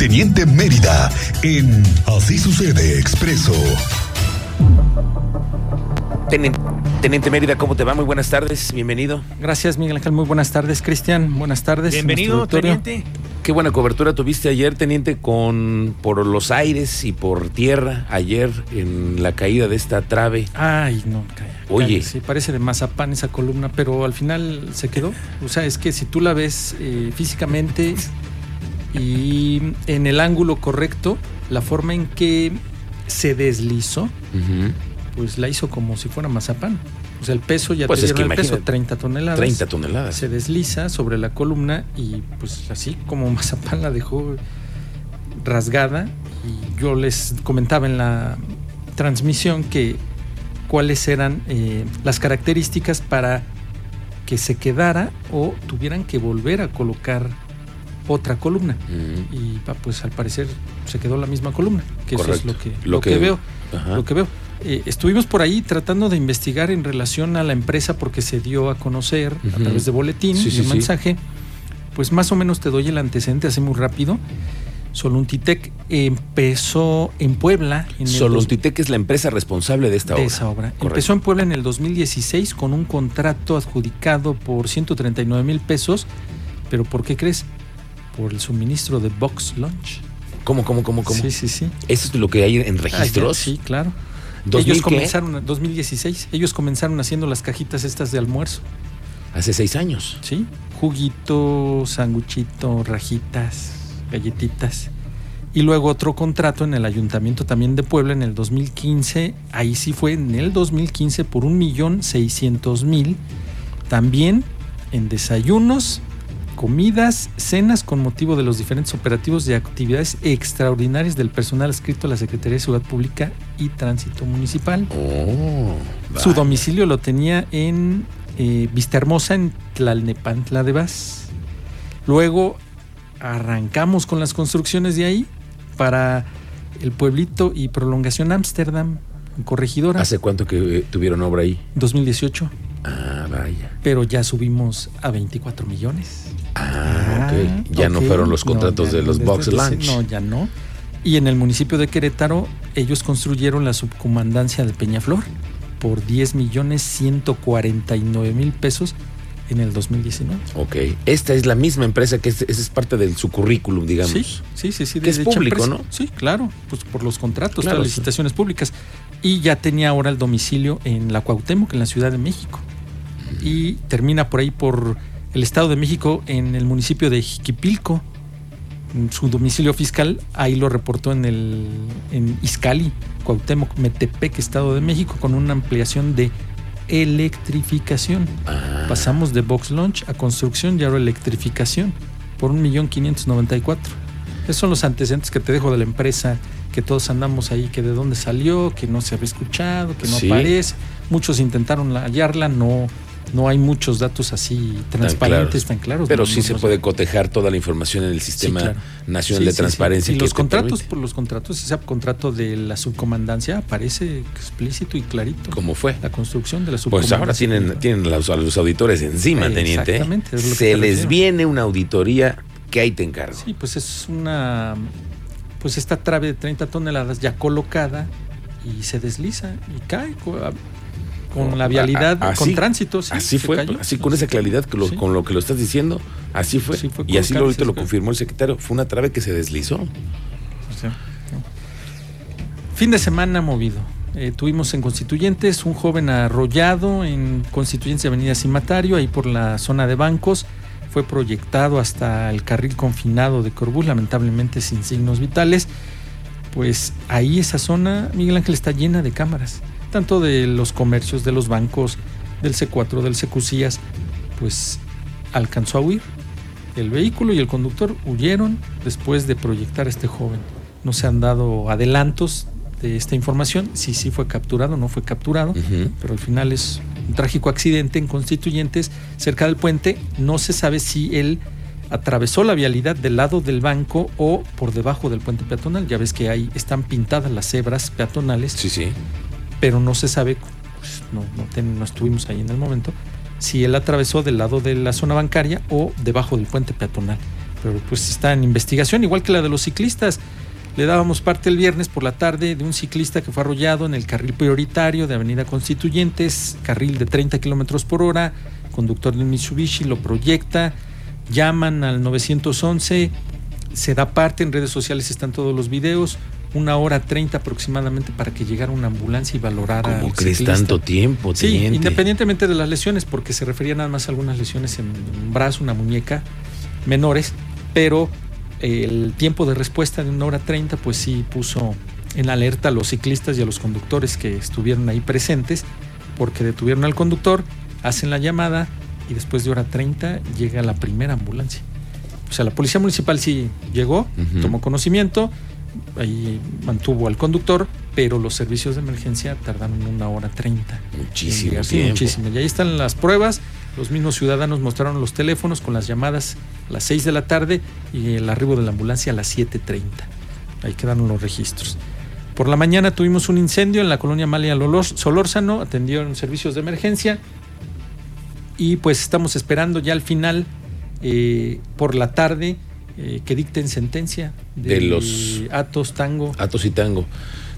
Teniente Mérida en Así sucede expreso. Teniente Mérida, ¿cómo te va? Muy buenas tardes, bienvenido. Gracias, Miguel Ángel. Muy buenas tardes, Cristian. Buenas tardes. Bienvenido, teniente. Qué buena cobertura tuviste ayer, teniente, con por los aires y por tierra ayer en la caída de esta trave. Ay, no, calla. Oye. Sí, parece de mazapán esa columna, pero al final se quedó. O sea, es que si tú la ves eh, físicamente y en el ángulo correcto, la forma en que se deslizó, pues la hizo como si fuera mazapán. O sea, el peso ya pues te dieron el peso, imagínate, 30 toneladas. 30 toneladas. Se desliza sobre la columna y pues así como mazapán la dejó rasgada. Y yo les comentaba en la transmisión que cuáles eran eh, las características para que se quedara o tuvieran que volver a colocar otra columna. Ujú. Y pa, pues al parecer se quedó la misma columna, que eso es Correcto. lo que, Lo lo que- que veo. Ajá. Lo que veo. Eh, estuvimos por ahí tratando de investigar en relación a la empresa porque se dio a conocer a través de boletín Sí, y sí, mensaje. Pues más o menos te doy el antecedente así muy rápido. Soluntitec empezó en Puebla. En dos- Soluntitec es la empresa responsable de esta de obra. esa obra. Correcto. Empezó en Puebla en el 2016 con un contrato adjudicado por 139 mil pesos. Pero ¿por qué crees? Por el suministro de Box Lunch. ¿Cómo, cómo, cómo, cómo? Sí, sí, sí. ¿Eso es lo que hay en Ah, registros? sí, claro. ¿2000 Ellos qué? comenzaron, 2016, ellos comenzaron haciendo las cajitas estas de almuerzo, Hace seis años. ¿sí? Juguito, sanguchito, rajitas, galletitas. Y luego otro contrato en el Ayuntamiento también de Puebla en el 2015, ahí sí fue en el 2015 por un millón seiscientos mil, también en desayunos, comidas, cenas con motivo de los diferentes operativos y actividades extraordinarias del personal adscrito a la Secretaría de Seguridad Pública y Tránsito Municipal. Oh, Su domicilio lo tenía en eh, Vista Hermosa, en Tlalnepantla de Vaz. Luego arrancamos con las construcciones de ahí para el pueblito y prolongación Ámsterdam, Corregidora, ¿Hace cuánto que eh, tuvieron obra ahí? 2018. Ah, vaya. Pero ya subimos a 24 millones. Ah, ok. Ya no fueron los contratos de los Box Lunch. No, ya no. Y en el municipio de Querétaro, ellos construyeron la subcomandancia de Peñaflor por 10 millones 149 mil pesos en el 2019. Ok. Esta es la misma empresa que es, es parte de su currículum, digamos. Sí, sí, sí, sí. Que es público, empresa. ¿no? Sí, claro, pues por los contratos, Claro, las sí. licitaciones públicas. Y ya tenía ahora el domicilio en la Cuauhtémoc, en la Ciudad de México. Y termina por ahí por el Estado de México, en el municipio de Jiquipilco. En Su domicilio fiscal, ahí lo reportó en el en Izcali, Cuauhtémoc, Metepec, Estado de México, con una ampliación de electrificación. Ah, Pasamos de box launch a construcción y ahora electrificación por 1.594.000. Esos son los antecedentes que te dejo de la empresa, que todos andamos ahí, que de dónde salió, que no se había escuchado, que no Sí. aparece. Muchos intentaron la- hallarla, no, no hay muchos datos así transparentes, claros. tan claros. Pero No, sí no, se no. puede cotejar toda la información en el Sistema claro. Nacional Sí, de sí. Transparencia. Y los contratos, por los contratos, ese contrato de la subcomandancia aparece explícito y clarito. ¿Cómo fue? La construcción de la Pues subcomandancia. ahora tienen, tienen a los, a los auditores encima, Eh, teniente. exactamente, es lo que Se les refiero. viene una auditoría que ahí te encargo. Sí, pues es una. Pues esta trave de 30 toneladas ya colocada y se desliza y cae con la vialidad, A- así- con tránsito. sí, así fue, cayó. así con esa claridad que lo- Sí. con lo que lo estás diciendo, así fue. Y así lo, ahorita lo confirmó el secretario. Fue una trave que se deslizó. O sea, no. Fin de semana movido. Eh, tuvimos en Constituyentes un joven arrollado en Constituyentes Avenida Cimatario, ahí por la zona de bancos. Fue proyectado hasta el carril confinado de Corbus, lamentablemente sin signos vitales. Pues ahí esa zona, Miguel Ángel, está llena de cámaras, tanto de los comercios, de los bancos, del C4, del Secucías. Pues alcanzó a huir. El vehículo y el conductor huyeron después de proyectar a este joven. No se han dado adelantos de esta información, si sí fue capturado o no fue capturado, pero al final es un trágico accidente en Constituyentes cerca del puente. No se sabe si él atravesó la vialidad del lado del banco o por debajo del puente peatonal. Ya ves que ahí están pintadas las cebras peatonales, Sí, sí. Pero no se sabe, pues, no, no, no estuvimos ahí en el momento, si él atravesó del lado de la zona bancaria o debajo del puente peatonal. pero pues está en investigación, igual que la de los ciclistas. Le dábamos parte el viernes por la tarde de un ciclista que fue arrollado en el carril prioritario de Avenida Constituyentes, carril de 30 kilómetros por hora, conductor de un Mitsubishi lo proyecta, llaman al 911, se da parte, en redes sociales están todos los videos, una hora treinta aproximadamente para que llegara una ambulancia y valorara. ¿Cómo crees tanto tiempo? Sí, independientemente de las lesiones, porque se refería nada más a algunas lesiones en un brazo, una muñeca, menores, pero el tiempo de respuesta de una hora treinta, pues sí puso en alerta a los ciclistas y a los conductores que estuvieron ahí presentes, porque detuvieron al conductor, hacen la llamada y después de hora treinta llega la primera ambulancia. O sea, la policía municipal sí llegó, tomó conocimiento, ahí mantuvo al conductor, pero los servicios de emergencia tardaron una hora treinta. Muchísimo. Sí, muchísimo. Y ahí están las pruebas. Los mismos ciudadanos mostraron los teléfonos con las llamadas a las 6 de la tarde y el arribo de la ambulancia a las 7.30. Ahí quedaron los registros. Por la mañana tuvimos un incendio en la colonia Malia Solórzano, atendieron servicios de emergencia y pues estamos esperando ya al final, eh, por la tarde, eh, que dicten sentencia de, los Atos Tango. Atos y Tango.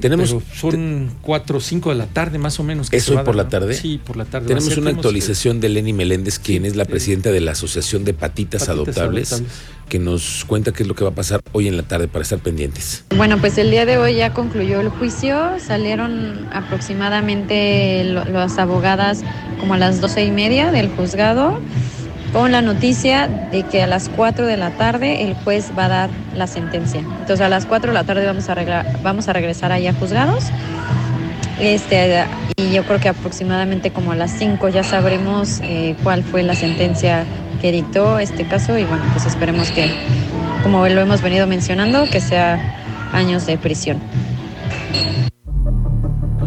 Tenemos son 4 o 5 de la tarde más o menos. Que ¿Eso por la tarde? Sí, por la tarde. Tenemos una actualización de Lenny Meléndez, quien es la presidenta de la Asociación de Patitas, adoptables, que nos cuenta qué es lo que va a pasar hoy en la tarde para estar pendientes. Bueno, pues el día de hoy ya concluyó el juicio. Salieron aproximadamente las abogadas como a las doce y media del juzgado con la noticia de que a las 4 de la tarde el juez va a dar la sentencia. Entonces a las 4 de la tarde vamos a, vamos a regresar allá a juzgados. Este, y yo creo que aproximadamente como a las 5 ya sabremos eh, cuál fue la sentencia que dictó este caso y bueno, pues esperemos que, como lo hemos venido mencionando, que sea años de prisión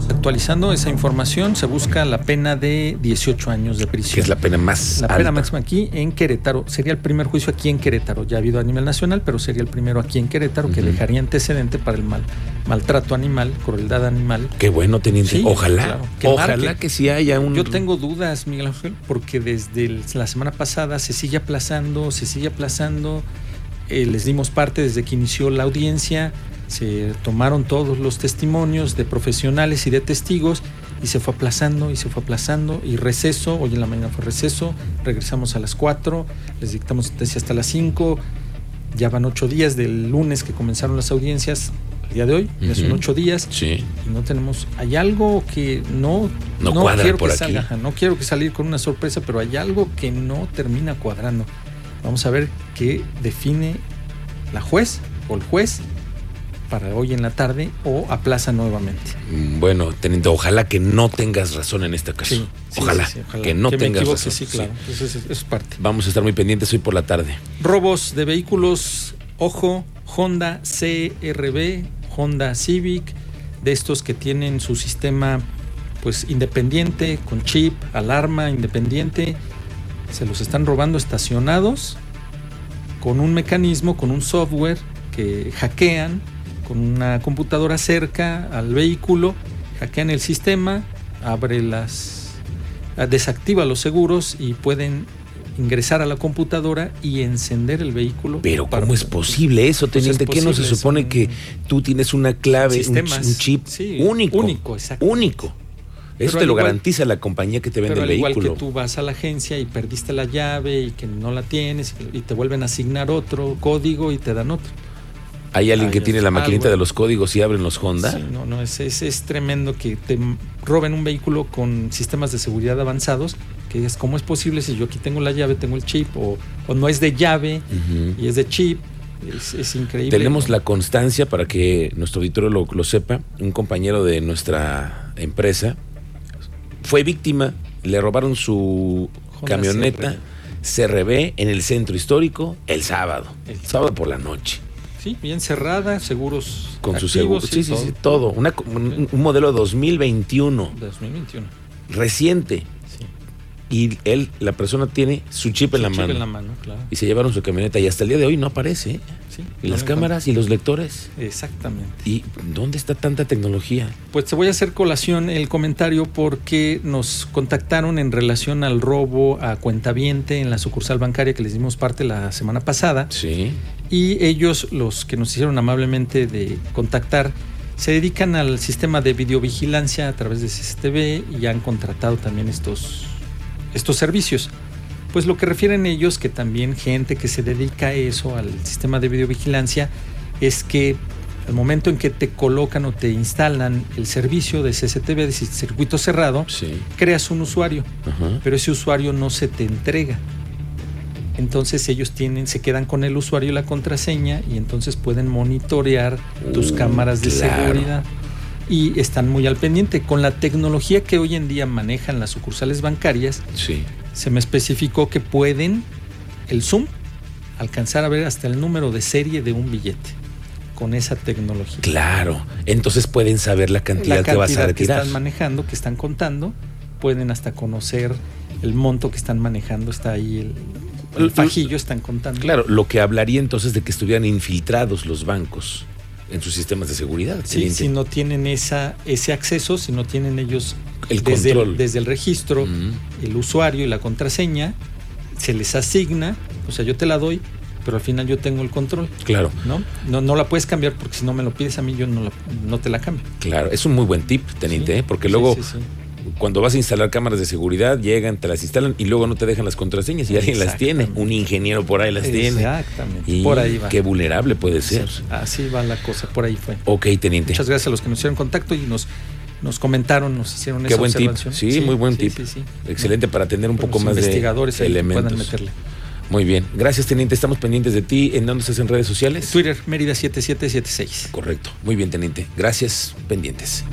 actualizando esa información, se busca la pena de 18 años de prisión. Que es la pena más La pena máxima aquí en Querétaro. Sería el primer juicio aquí en Querétaro. Ya ha habido a nivel nacional, pero sería el primero aquí en Querétaro que dejaría antecedente para el mal, maltrato animal, crueldad animal. Qué bueno, teniente. ojalá. ojalá que sí haya un. Yo tengo dudas, Miguel Ángel, porque desde la semana pasada se sigue aplazando, se sigue aplazando. Eh, les dimos parte desde que inició la audiencia se tomaron todos los testimonios de profesionales y de testigos y se fue aplazando y se fue aplazando y receso, hoy en la mañana fue receso, regresamos a las 4, les dictamos sentencia hasta las 5, ya van ocho días del lunes que comenzaron las audiencias, el día de hoy, ya son ocho días y no tenemos, hay algo que no, no, quiero que salga, no quiero que salir con una sorpresa, pero hay algo que no termina cuadrando. Vamos a ver qué define la juez o el juez para hoy en la tarde o aplaza nuevamente. Mm, bueno, teniendo, ojalá que no tengas razón en esta ocasión. ojalá, que no tengas razón. Sí, claro, eso, es parte. Vamos a estar muy pendientes hoy por la tarde. Robos de vehículos, ojo, Honda CRB, Honda Civic, de estos que tienen su sistema pues independiente, con chip, alarma independiente, se los están robando estacionados con un mecanismo, con un software que hackean con una computadora cerca al vehículo, hackean el sistema, abre las desactiva los seguros y pueden ingresar a la computadora y encender el vehículo. Pero ¿cómo es posible eso, pues teniente? ¿Qué no se supone que tú tienes una clave, un, chip único? Único, Único. Eso te lo garantiza la compañía que te vende el vehículo. Igual que tú vas a la agencia y perdiste la llave y que no la tienes y te vuelven a asignar otro código y te dan otro. ¿Hay alguien que tiene la maquinita de los códigos y abren los Honda? Sí, no, no, es, es, tremendo que te roben un vehículo con sistemas de seguridad avanzados, que es cómo es posible si yo aquí tengo la llave, tengo el chip, o, no es de llave y es de chip. Es, increíble. Tenemos la constancia para que nuestro auditorio lo, lo sepa. Un compañero de nuestra empresa fue víctima, le robaron su camioneta CRB en el centro histórico el sábado, el sábado por la noche. Sí, bien cerrada, seguros. Con sus seguros. Sí, sí, sí, todo. un, modelo 2021. 2021. Reciente. y él, la persona tiene su chip, en, la Chip mano, en la mano, claro. y se llevaron su camioneta y hasta el día de hoy no aparece. ¿eh? Sí, Y las cámaras y los lectores. Exactamente. ¿Y dónde está tanta tecnología? Pues te voy a hacer colación el comentario porque nos contactaron en relación al robo a cuentaviente en la sucursal bancaria que les dimos parte la semana pasada. Sí. Y ellos, los que nos hicieron amablemente de contactar, se dedican al sistema de videovigilancia a través de CCTV y han contratado también estos, estos servicios. Pues lo que refieren ellos, que también gente que se dedica a eso, al sistema de videovigilancia, es que al momento en que te colocan o te instalan el servicio de CCTV, de circuito cerrado, Sí. creas un usuario Ajá. pero ese usuario no se te entrega. Entonces ellos tienen, se quedan con el usuario y la contraseña y entonces pueden monitorear tus Uh, cámaras de claro. seguridad y están muy al pendiente. Con la tecnología que hoy en día manejan las sucursales bancarias, Sí. se me especificó que pueden el zoom alcanzar a ver hasta el número de serie de un billete con esa tecnología. Claro. Entonces pueden saber la cantidad, la que vas a cantidad que retirar. están manejando, que están contando, pueden hasta conocer el monto que están manejando, está ahí el, el fajillo, están contando. Claro, lo que hablaría entonces de que estuvieran infiltrados los bancos en sus sistemas de seguridad. Sí, si no tienen esa, ese acceso, si no tienen ellos El desde, control. el, desde el registro, el usuario y la contraseña, se les asigna, o sea, yo te la doy, pero al final yo tengo el control, Claro, ¿no? No, no la puedes cambiar porque si no me lo pides a mí, yo no, la- no te la cambio. claro. Es un muy buen tip, teniente, Sí, ¿eh? porque sí, luego sí. Cuando vas a instalar cámaras de seguridad, llegan, te las instalan y luego no te dejan las contraseñas y alguien las tiene. Un ingeniero por ahí las tiene. Exactamente. Y por ahí va. qué vulnerable puede ser. Sí, Así va la cosa, por ahí fue. Ok, teniente. Muchas gracias a los que nos hicieron contacto y nos, nos comentaron, nos hicieron Qué esa buen tip. Sí, muy buen sí, tip. sí. Excelente para tener un poco más de investigadores que elementos. puedan meterle. Muy bien. Gracias, teniente. Estamos pendientes de ti. ¿En dónde estás en redes sociales? Twitter, Mérida 7776. Correcto. Muy bien, teniente. Gracias. Pendientes.